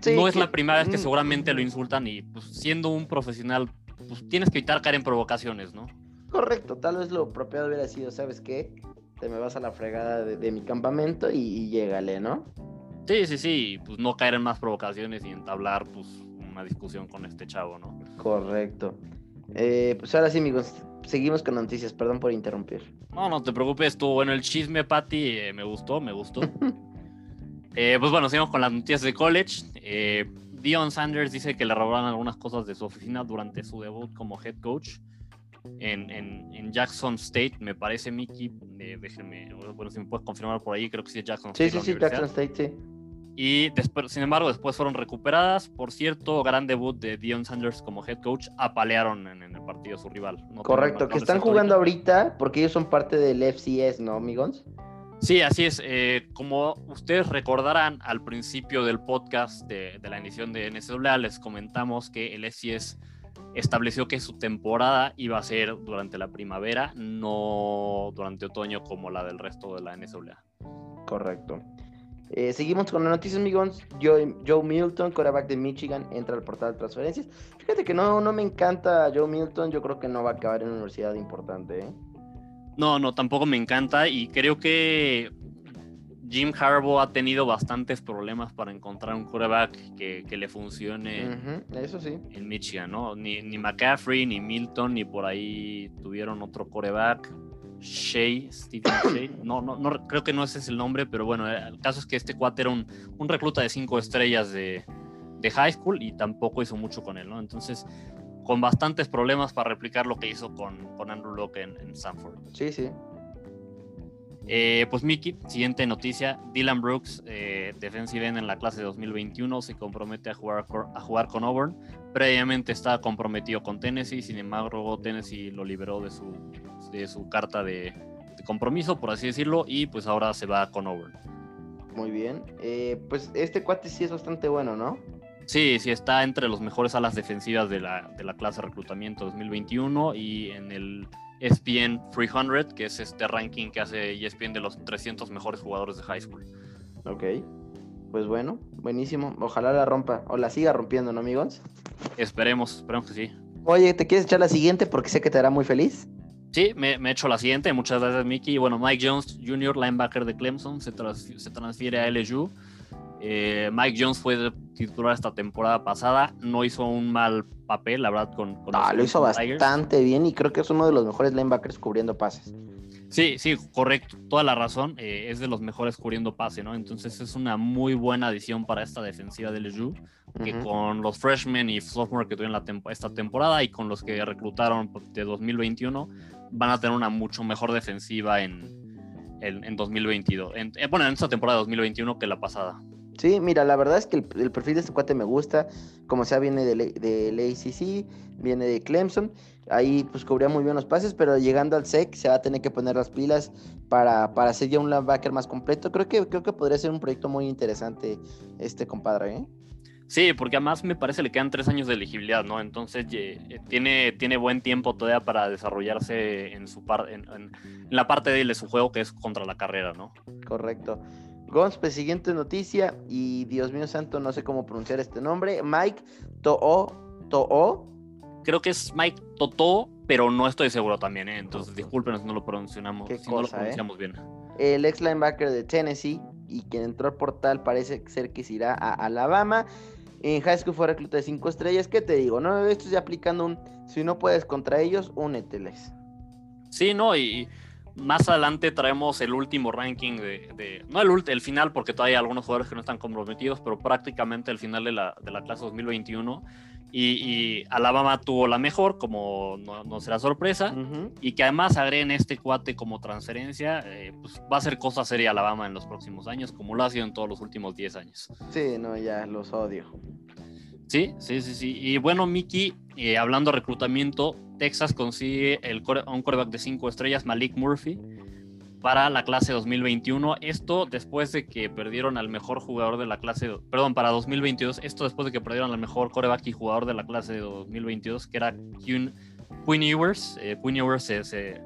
B: sí, no es que... la primera vez que mm. seguramente lo insultan y pues, siendo un profesional pues tienes que evitar caer en provocaciones, ¿no?
A: Correcto, tal vez lo propio hubiera sido, ¿sabes qué? Te me vas a la fregada de, de mi campamento y, y llégale, ¿no?
B: Sí, sí, sí, pues no caer en más provocaciones y entablar pues una discusión con este chavo, ¿no?
A: Correcto. Eh, pues ahora sí, amigos, seguimos con noticias, perdón por interrumpir.
B: No, no te preocupes, estuvo bueno el chisme, Patti, eh, me gustó, me gustó. eh, pues bueno, seguimos con las noticias de college. Dion Sanders dice que le robaron algunas cosas de su oficina durante su debut como head coach en, en, en Jackson State, me parece, Mickey. Eh, déjenme, bueno, si me puedes confirmar por ahí, creo que sí es Jackson
A: sí,
B: State.
A: Sí, sí, sí, Jackson State, sí.
B: Y después, sin embargo, después fueron recuperadas. Por cierto, gran debut de Dion Sanders como head coach. Apalearon en, el partido a su rival.
A: Correcto, que están jugando ahorita porque ellos son parte del FCS, ¿no, amigos?
B: Sí, así es. Eh, como ustedes recordarán, al principio del podcast de, la edición de NCAA les comentamos que el FCS estableció que su temporada iba a ser durante la primavera, no durante otoño como la del resto de la NCAA.
A: Correcto. Eh, seguimos con las noticias, amigos. Joe, Joe, Milton, quarterback de Michigan, entra al portal de transferencias. Fíjate que no, no me encanta Joe Milton. Yo creo que no va a acabar en una universidad importante. ¿eh?
B: No, no, tampoco me encanta. Y creo que Jim Harbaugh ha tenido bastantes problemas para encontrar un quarterback que, le funcione
A: Eso sí.
B: en Michigan, ¿no? Ni, ni McCaffrey, ni Milton, ni por ahí tuvieron otro quarterback. Shea, Stephen Shea. No, no, no, creo que no ese es el nombre, pero bueno, eh, el caso es que este cuate era un, un recluta de cinco estrellas de, de, high school y tampoco hizo mucho con él, ¿no? Entonces, con bastantes problemas para replicar lo que hizo con, con Andrew Locke en, en Stanford.
A: Sí, sí.
B: Eh, pues Mickey, siguiente noticia, Dylan Brooks, eh, defensive end en la clase 2021, se compromete a jugar, a jugar con Auburn. Previamente estaba comprometido con Tennessee, sin embargo Tennessee lo liberó de su, de su carta de, compromiso, por así decirlo, y pues ahora se va con Auburn.
A: Muy bien, eh, pues este cuate sí es bastante bueno, ¿no?
B: Sí, sí, está entre los mejores alas defensivas de la, de la clase de reclutamiento 2021 y en el ESPN 300, que es este ranking que hace ESPN de los 300 mejores jugadores de high school.
A: Ok, pues bueno, buenísimo. Ojalá la rompa o la siga rompiendo, ¿no, amigos?
B: Esperemos, esperemos que sí.
A: Oye, ¿te quieres echar la siguiente? Porque sé que te hará muy feliz.
B: Sí, me, he hecho la siguiente. Muchas gracias, Mickey. Bueno, Mike Jones Jr., linebacker de Clemson, se, se transfiere a LSU. Eh, Mike Jones fue titular esta temporada pasada, no hizo un mal papel, la verdad, con... con
A: ah, lo hizo bastante bien y creo que es uno de los mejores linebackers cubriendo pases.
B: Sí, sí, correcto, toda la razón, eh, es de los mejores cubriendo pase, ¿no? Entonces es una muy buena adición para esta defensiva del LSU, que con los freshmen y sophomore que tuvieron la esta temporada y con los que reclutaron de 2021, van a tener una mucho mejor defensiva en, en, 2022, en, eh, bueno, en esta temporada 2021 que la pasada.
A: Sí, mira, la verdad es que el, perfil de este cuate me gusta. Como sea, viene de, de ACC, viene de Clemson. Ahí pues cubría muy bien los pases, pero llegando al SEC se va a tener que poner las pilas para, para hacer ya un linebacker más completo. Creo que, creo que podría ser un proyecto muy interesante este compadre, ¿eh?
B: Sí, porque además me parece le quedan tres años de elegibilidad, ¿no? Entonces eh, tiene, tiene buen tiempo todavía para desarrollarse en su parte en, en, la parte de su juego que es contra la carrera, ¿no?
A: Correcto. Gonspe, siguiente noticia, y Dios mío santo, no sé cómo pronunciar este nombre. Mike To'o, To'o.
B: Creo que es Mike Toto, pero no estoy seguro también, ¿eh? entonces disculpen si no lo pronunciamos, si no lo ¿eh? pronunciamos bien.
A: El ex linebacker de Tennessee y quien entró al portal parece ser que se irá a Alabama. En high school fue recluta de cinco estrellas. ¿Qué te digo? No, esto ya aplicando un si no puedes contra ellos, úneteles.
B: Sí, no, y más adelante traemos el último ranking de, no el, el final porque todavía hay algunos jugadores que no están comprometidos, pero prácticamente el final de la, de la clase 2021 y, Alabama tuvo la mejor, como no, será sorpresa, y que además agreguen este cuate como transferencia, eh, pues va a ser cosa seria Alabama en los próximos años, como lo ha sido en todos los últimos 10 años.
A: Sí, no, ya los odio.
B: Sí, sí, sí, sí. Y bueno, Miki, eh, hablando de reclutamiento, Texas consigue un quarterback de 5 estrellas, Malik Murphy, para la clase 2021. Esto después de que perdieron al mejor jugador de la clase, perdón, para 2022. Esto después de que perdieron al mejor quarterback y jugador de la clase de 2022, que era Quinn Ewers. Eh, Ewers se,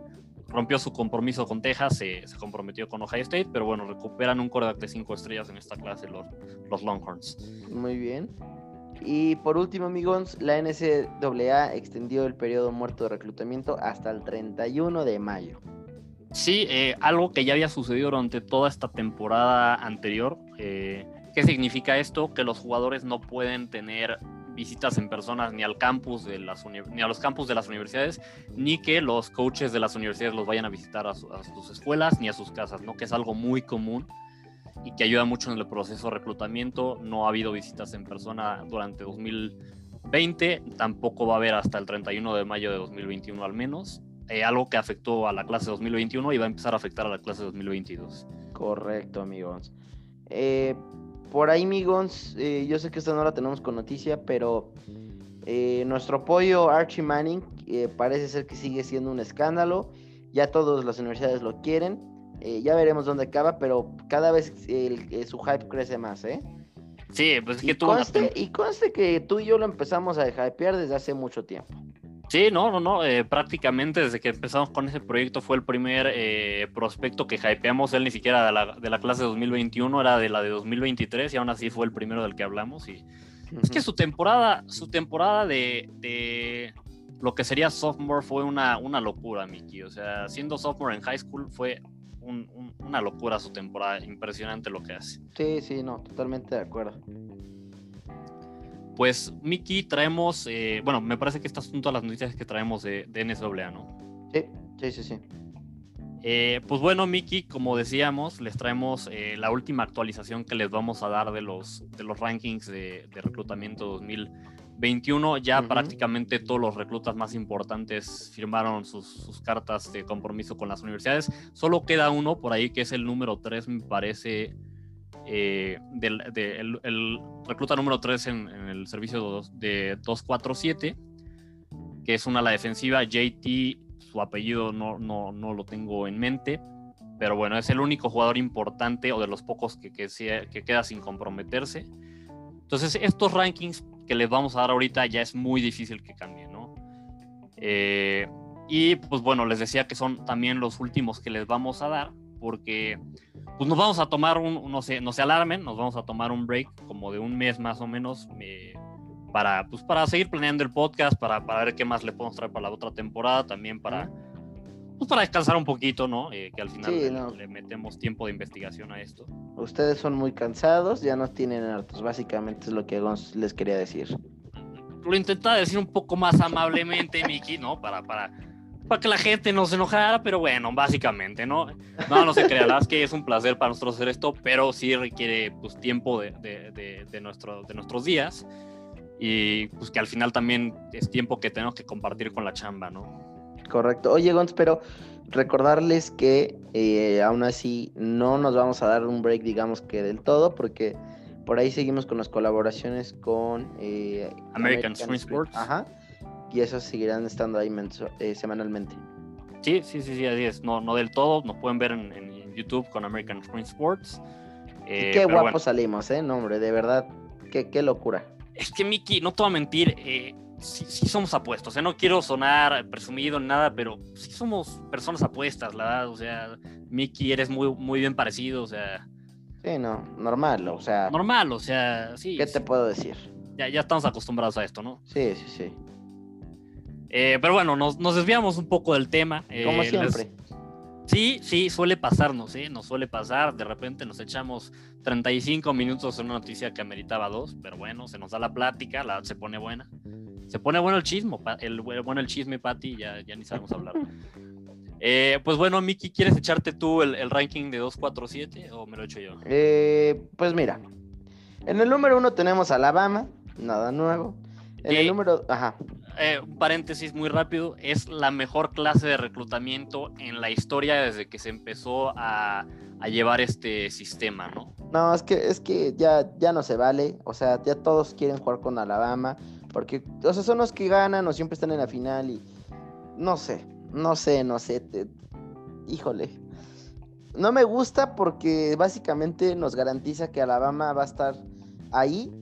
B: rompió su compromiso con Texas, se, comprometió con Ohio State, pero bueno, recuperan un quarterback de 5 estrellas en esta clase los Longhorns.
A: Muy bien. Y por último, amigos, la NCAA extendió el periodo muerto de reclutamiento hasta el 31 de mayo.
B: Sí, eh, algo que ya había sucedido durante toda esta temporada anterior. Eh, ¿Qué significa esto? Que los jugadores no pueden tener visitas en persona ni al campus de las ni a los campus de las universidades, ni que los coaches de las universidades los vayan a visitar a, a sus escuelas ni a sus casas, ¿no? Que es algo muy común y que ayuda mucho en el proceso de reclutamiento. No ha habido visitas en persona durante 2020, tampoco va a haber hasta el 31 de mayo de 2021 al menos. Eh, algo que afectó a la clase 2021 y va a empezar a afectar a la clase 2022.
A: Correcto, amigos. Eh, por ahí, Migons, eh, yo sé que esta no la tenemos con noticia, pero eh, nuestro pollo Archie Manning parece ser que sigue siendo un escándalo. Ya todas las universidades lo quieren. Ya veremos dónde acaba, pero cada vez su hype crece más, ¿eh?
B: Sí, pues es que
A: y
B: tú.
A: Conste, Y conste que tú y yo lo empezamos a hypear desde hace mucho tiempo.
B: Sí, no, no, no. Eh, prácticamente desde que empezamos con ese proyecto fue el primer eh, prospecto que hypeamos. Él ni siquiera de la, de la clase de 2021, era de la de 2023 y aún así fue el primero del que hablamos. Y es que su temporada, su temporada de, de, lo que sería sophomore fue una, una locura, Mickey. O sea, siendo sophomore en high school fue una locura su temporada. Impresionante lo que hace.
A: Sí, sí, no, totalmente de acuerdo.
B: Pues, Miki, traemos, eh, bueno, me parece que estas son todas las noticias que traemos de, de NSAA, ¿no?
A: Sí, sí, sí, sí.
B: Eh, pues bueno, Miki, como decíamos, les traemos eh, la última actualización que les vamos a dar de los, de los rankings de, reclutamiento 2021. Ya prácticamente todos los reclutas más importantes firmaron sus, sus, cartas de compromiso con las universidades. Solo queda uno por ahí que es el número 3, me parece eh, del, el, recluta número 3 en, el servicio de 247, que es una la defensiva. JT, su apellido no, no, no, lo tengo en mente, pero bueno, es el único jugador importante o de los pocos que, que, que queda sin comprometerse. Entonces, estos rankings que les vamos a dar ahorita ya es muy difícil que cambien, ¿no? Eh, y pues bueno, les decía que son también los últimos que les vamos a dar, porque pues nos vamos a tomar un, no sé, no se alarmen, nos vamos a tomar un break como de un mes más o menos eh, para, pues para seguir planeando el podcast, para, para, ver qué más le podemos traer para la otra temporada, también para, pues para descansar un poquito, ¿no? Eh, que al final le, metemos tiempo de investigación a esto.
A: Ustedes son muy cansados, ya nos tienen hartos, básicamente es lo que les quería decir.
B: Lo intentaba decir un poco más amablemente, Miki, ¿no? Para, para para que la gente no se enojara, pero bueno, básicamente, ¿no? No, no se crea, que es un placer para nosotros hacer esto, pero sí requiere pues tiempo de, de, de, nuestro, de nuestros días y pues que al final también es tiempo que tenemos que compartir con la chamba, ¿no?
A: Correcto. Oye, Gonz, pero recordarles que eh, aún así no nos vamos a dar un break, digamos que del todo, porque por ahí seguimos con las colaboraciones con
B: eh, American, American Sports.
A: Ajá y esos seguirán estando ahí eh, semanalmente.
B: Sí, sí, sí, sí, así es. No, no del todo, nos pueden ver en, YouTube con American Screen Sports.
A: Eh, qué guapos salimos, ¿eh? No, hombre, de verdad, qué, qué locura.
B: Es que, Miki, no te voy a mentir, eh, sí, somos apuestos, ¿eh? No quiero sonar presumido ni nada, pero sí somos personas apuestas, la verdad. O sea, Miki, eres muy, muy bien parecido, o sea.
A: Sí, no, normal, o sea.
B: Normal, o sea, sí.
A: ¿Qué te puedo decir?
B: Ya, ya estamos acostumbrados a esto, ¿no?
A: Sí, sí, sí.
B: Eh, pero bueno, nos, desviamos un poco del tema.
A: Como eh, siempre.
B: Sí, sí, suele pasarnos, ¿eh? Nos suele pasar. De repente nos echamos 35 minutos en una noticia que ameritaba dos, pero bueno, se nos da la plática, la, se pone buena. Se pone bueno el chismo, el, bueno el chisme, Pati, ya, ya ni sabemos hablar. Eh, pues bueno, Miki, ¿quieres echarte tú el, ranking de 247 o me lo echo yo?
A: pues mira, en el número uno tenemos Alabama, nada nuevo. En el número, ajá.
B: Eh, un paréntesis muy rápido, es la mejor clase de reclutamiento en la historia desde que se empezó a, llevar este sistema, ¿no?
A: No, es que, es que ya, ya no se vale, o sea, ya todos quieren jugar con Alabama, porque, o sea, son los que ganan o siempre están en la final y no sé, no sé, no sé, híjole. No me gusta porque básicamente nos garantiza que Alabama va a estar ahí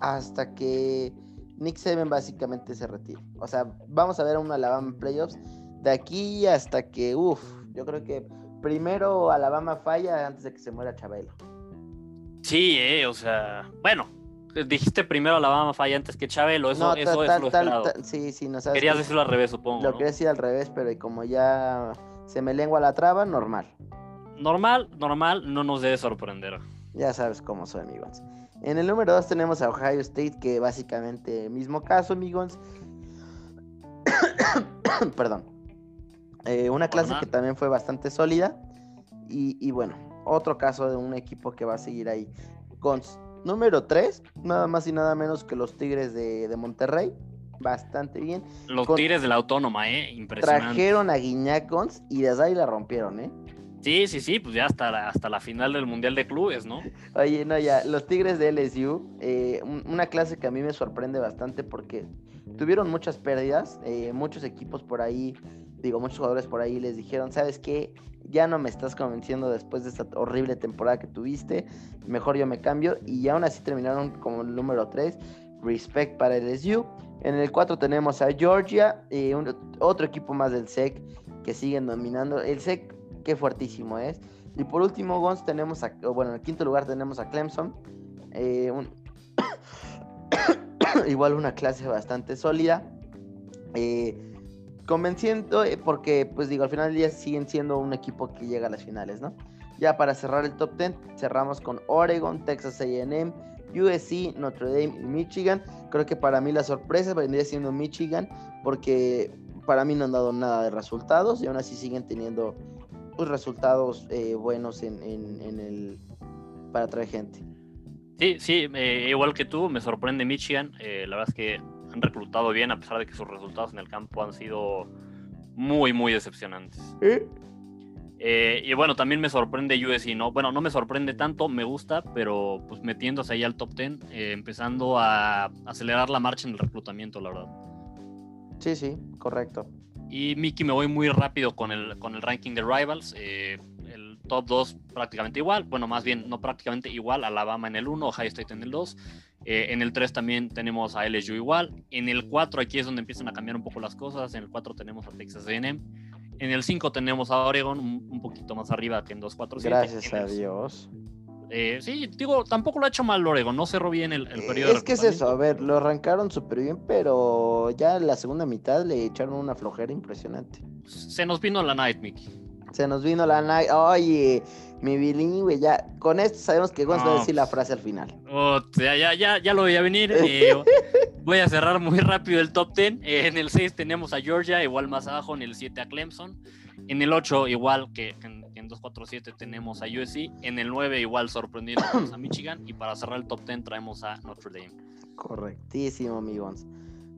A: hasta que Nick Saban básicamente se retira. O sea, vamos a ver un Alabama Playoffs de aquí hasta que, uff, yo creo que primero Alabama falla antes de que se muera Chabelo.
B: Sí, eh, o sea, bueno, dijiste primero Alabama falla antes que Chabelo, eso, eso es lo esperado.
A: sí, sí, no
B: sabes. Querías decirlo al revés, supongo.
A: Lo quería decir al revés, pero como ya se me lengua la traba, normal.
B: Normal, normal, no nos debe sorprender.
A: Ya sabes cómo soy, amigos. En el número 2 tenemos a Ohio State, que básicamente mismo caso, amigos. Perdón. Eh, una clase que también fue bastante sólida. Y, bueno, otro caso de un equipo que va a seguir ahí. Con número 3, nada más y nada menos que los Tigres de, Monterrey. Bastante bien.
B: Los Tigres de la Autónoma, ¿eh? Impresionante.
A: Trajeron a Guiñacons y desde ahí la rompieron, ¿eh?
B: Sí, sí, sí, pues ya hasta la, hasta la final del Mundial de Clubes, ¿no?
A: Oye, no, ya, los Tigres de LSU, eh, una clase que a mí me sorprende bastante porque tuvieron muchas pérdidas, eh, muchos equipos por ahí, digo, muchos jugadores por ahí les dijeron, ¿sabes qué? Ya no me estás convenciendo después de esta horrible temporada que tuviste, mejor yo me cambio, y aún así terminaron como el número 3, respect para LSU. En el 4 tenemos a Georgia, eh, otro equipo más del SEC que siguen dominando. El SEC, qué fuertísimo es. Y por último, Gons, tenemos a, bueno, en el quinto lugar tenemos a Clemson. Eh, igual una clase bastante sólida. Eh, convenciendo, porque, pues digo, al final del día siguen siendo un equipo que llega a las finales, ¿no? Ya para cerrar el top 10, cerramos con Oregon, Texas AM, USC, Notre Dame y Michigan. Creo que para mí la sorpresa vendría siendo Michigan, porque para mí no han dado nada de resultados y aún así siguen teniendo pues, resultados eh, buenos en, el para atraer gente.
B: Sí, sí, eh, igual que tú, me sorprende Michigan. Eh, la verdad es que han reclutado bien, a pesar de que sus resultados en el campo han sido muy, muy decepcionantes. Eh, y bueno, también me sorprende USC, ¿no? Bueno, no me sorprende tanto, me gusta, pero pues metiéndose ahí al top 10, eh, empezando a acelerar la marcha en el reclutamiento, la verdad.
A: Sí, sí, correcto.
B: Y Mickey, me voy muy rápido con el, con el ranking de Rivals. Eh, top 2 prácticamente igual, bueno, más bien no prácticamente igual, Alabama en el 1, Ohio State en el 2. en el 3 también tenemos a LSU igual. En el 4 aquí es donde empiezan a cambiar un poco las cosas. En el 4 tenemos a Texas A&M. En el 5 tenemos a Oregon un, poquito más arriba que en 2, 4, 7.
A: Gracias a Dios.
B: Eh, sí, digo, tampoco lo ha hecho mal Oregon, no cerró bien el, el periodo.
A: Es que es eso, a ver, lo arrancaron súper bien, pero ya en la segunda mitad le echaron una flojera impresionante.
B: Se nos vino la night, Mickey.
A: Se nos vino la night. Oye, mi bilingüe, ya. Con esto sabemos que vamos a decir la frase al final.
B: Oh, ya, ya, ya, ya lo voy a venir. Eh, voy a cerrar muy rápido el top 10. Eh, en el 6 tenemos a Georgia, igual más abajo. En el 7 a Clemson. En el 8, igual que en, en 247 tenemos a USC. En el 9, igual sorprendido, a Michigan. Y para cerrar el top 10 traemos a Notre Dame.
A: Correctísimo, mi Gons.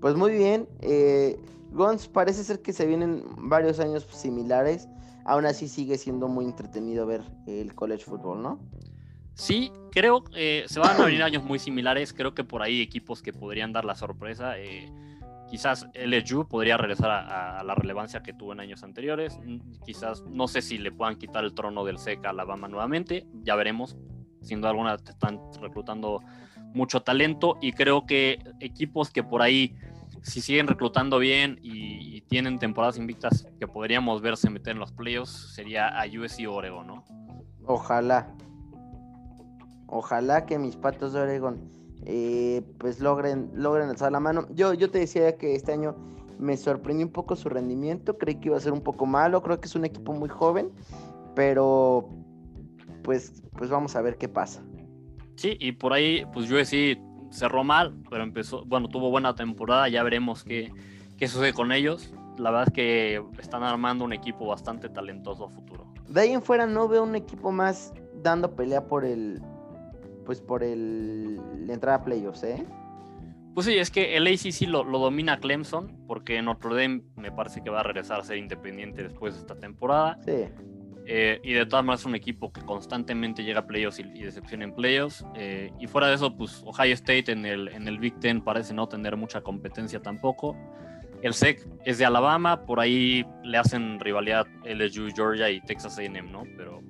A: Pues muy bien. Eh, Gons, parece ser que se vienen varios años similares aún así sigue siendo muy entretenido ver el college football, ¿no?
B: Sí, creo que eh, se van a venir años muy similares. Creo que por ahí equipos que podrían dar la sorpresa. Eh, quizás LSU podría regresar a, la relevancia que tuvo en años anteriores. Mm, quizás no sé si le puedan quitar el trono del SEC a Alabama nuevamente. Ya veremos. Sin duda alguna están reclutando mucho talento y creo que equipos que por ahí si siguen reclutando bien y, tienen temporadas invictas que podríamos verse meter en los playoffs, sería a USC Oregon, ¿no?
A: Ojalá. Ojalá que mis patos de Oregon eh, pues logren, logren alzar la mano. Yo, yo te decía que este año me sorprendió un poco su rendimiento. Creí que iba a ser un poco malo. Creo que es un equipo muy joven. Pero pues, pues vamos a ver qué pasa.
B: Sí, y por ahí, pues USC cerró mal, pero empezó, bueno, tuvo buena temporada, ya veremos qué, qué sucede con ellos. La verdad es que están armando un equipo bastante talentoso a futuro.
A: De ahí en fuera no veo un equipo más dando pelea por el, pues por el, la entrada a playoffs, ¿eh?
B: Pues sí, es que el ACC lo, lo, domina Clemson, porque Notre Dame me parece que va a regresar a ser independiente después de esta temporada.
A: Sí.
B: Eh, y de todas maneras es un equipo que constantemente llega a playoffs y, decepciona en playoffs. Eh, y fuera de eso, pues Ohio State en el, en el Big Ten parece no tener mucha competencia tampoco. El SEC es de Alabama, por ahí le hacen rivalidad LSU, Georgia y Texas AM, ¿no? Pero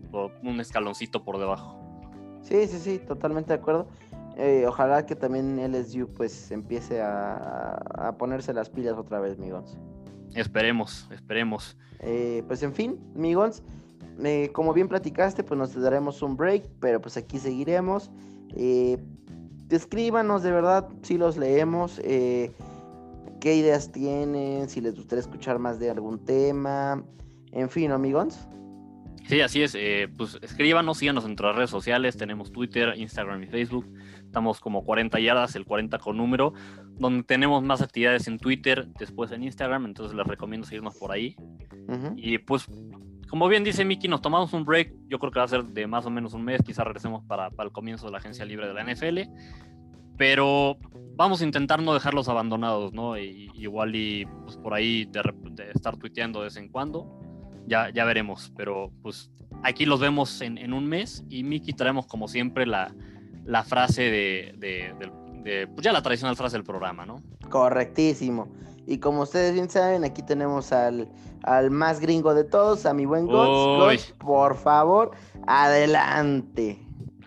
B: un escaloncito por debajo.
A: Sí, sí, sí, totalmente de acuerdo. Eh, ojalá que también LSU pues empiece a, a, ponerse las pilas otra vez, Migons.
B: Esperemos, esperemos.
A: pues en fin, Migons, eh, como bien platicaste, pues nos daremos un break, pero pues aquí seguiremos. Eh, escríbanos de verdad si los leemos, eh, qué ideas tienen, si les gustaría escuchar más de algún tema, en fin, amigos.
B: Sí, así es. pues escríbanos, síganos en nuestras redes sociales. Tenemos Twitter, Instagram y Facebook. Estamos como 40 yardas, el 40 con número, donde tenemos más actividades en Twitter, después en Instagram. Entonces les recomiendo seguirnos por ahí. Y pues como bien dice Miki, nos tomamos un break. Yo creo que va a ser de más o menos un mes. Quizás regresemos para, el comienzo de la agencia libre de la NFL. Pero vamos a intentar no dejarlos abandonados, ¿no? igual y pues por ahí de, estar tuiteando de vez en cuando. Ya, ya veremos. Pero pues aquí los vemos en, un mes y Miki traemos como siempre la, frase de, pues ya la tradicional frase del programa, ¿no?
A: Correctísimo. Y como ustedes bien saben, aquí tenemos al, al más gringo de todos, a mi buen Gons. por favor, adelante.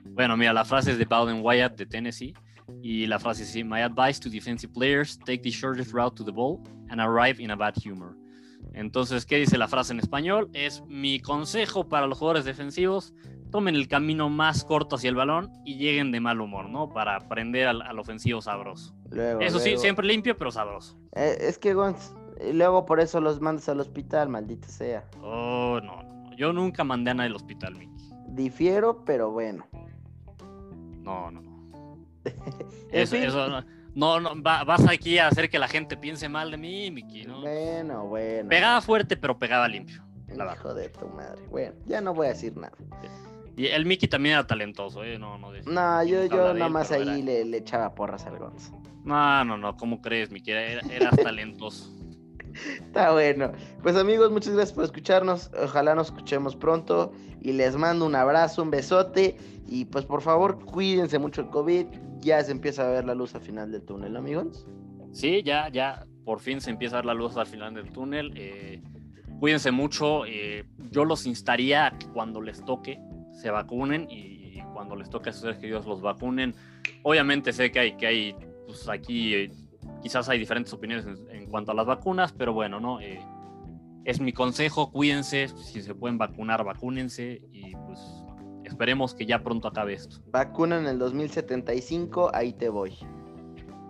B: Bueno, mira, la frase es de Bowden Wyatt de Tennessee. Y la frase es My advice to defensive players, take the shortest route to the ball and arrive in a bad humor. Entonces, ¿qué dice la frase en español? Es mi consejo para los jugadores defensivos, tomen el camino más corto hacia el balón y lleguen de mal humor, ¿no? Para aprender al, ofensivo sabroso. eso sí, siempre limpio, pero sabroso.
A: Eh, es que, Gonz, luego por eso los mandas al hospital, maldita sea.
B: Oh, no, no. Yo nunca mandé a nadie al hospital, Mickey.
A: Difiero, pero bueno.
B: No, no, no. eso, eso no, no, vas aquí a hacer que la gente piense mal de mí, Miki, ¿no?
A: Bueno, bueno.
B: Pegaba fuerte, pero pegaba limpio.
A: Hijo de tu madre. Bueno, ya no voy a decir nada.
B: Y el Mickey también era talentoso, ¿eh? No, no,
A: no yo, yo nada más ahí le, le, echaba porras al Gonzo.
B: No, no, no, ¿cómo crees, Mickey? Era, eras talentoso.
A: Está bueno. Pues amigos, muchas gracias por escucharnos. Ojalá nos escuchemos pronto. Y les mando un abrazo, un besote. Y pues por favor, cuídense mucho el COVID ya se empieza a ver la luz al final del túnel, amigos.
B: Sí, ya, ya, por fin se empieza a ver la luz al final del túnel. Eh, cuídense mucho. Eh, yo los instaría a que cuando les toque se vacunen y cuando les toque a sus seres queridos los vacunen. Obviamente sé que hay, que hay, pues aquí eh, quizás hay diferentes opiniones en, cuanto a las vacunas, pero bueno, ¿no? es mi consejo, cuídense, si se pueden vacunar, vacúnense y pues esperemos que ya pronto acabe esto.
A: Vacuna en el 2075, ahí te voy.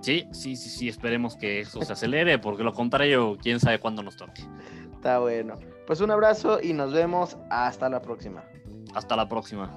B: Sí, sí, sí, sí, esperemos que eso se acelere, porque lo contrario, quién sabe cuándo nos toque.
A: Está bueno. Pues un abrazo y nos vemos hasta la próxima.
B: Hasta la próxima.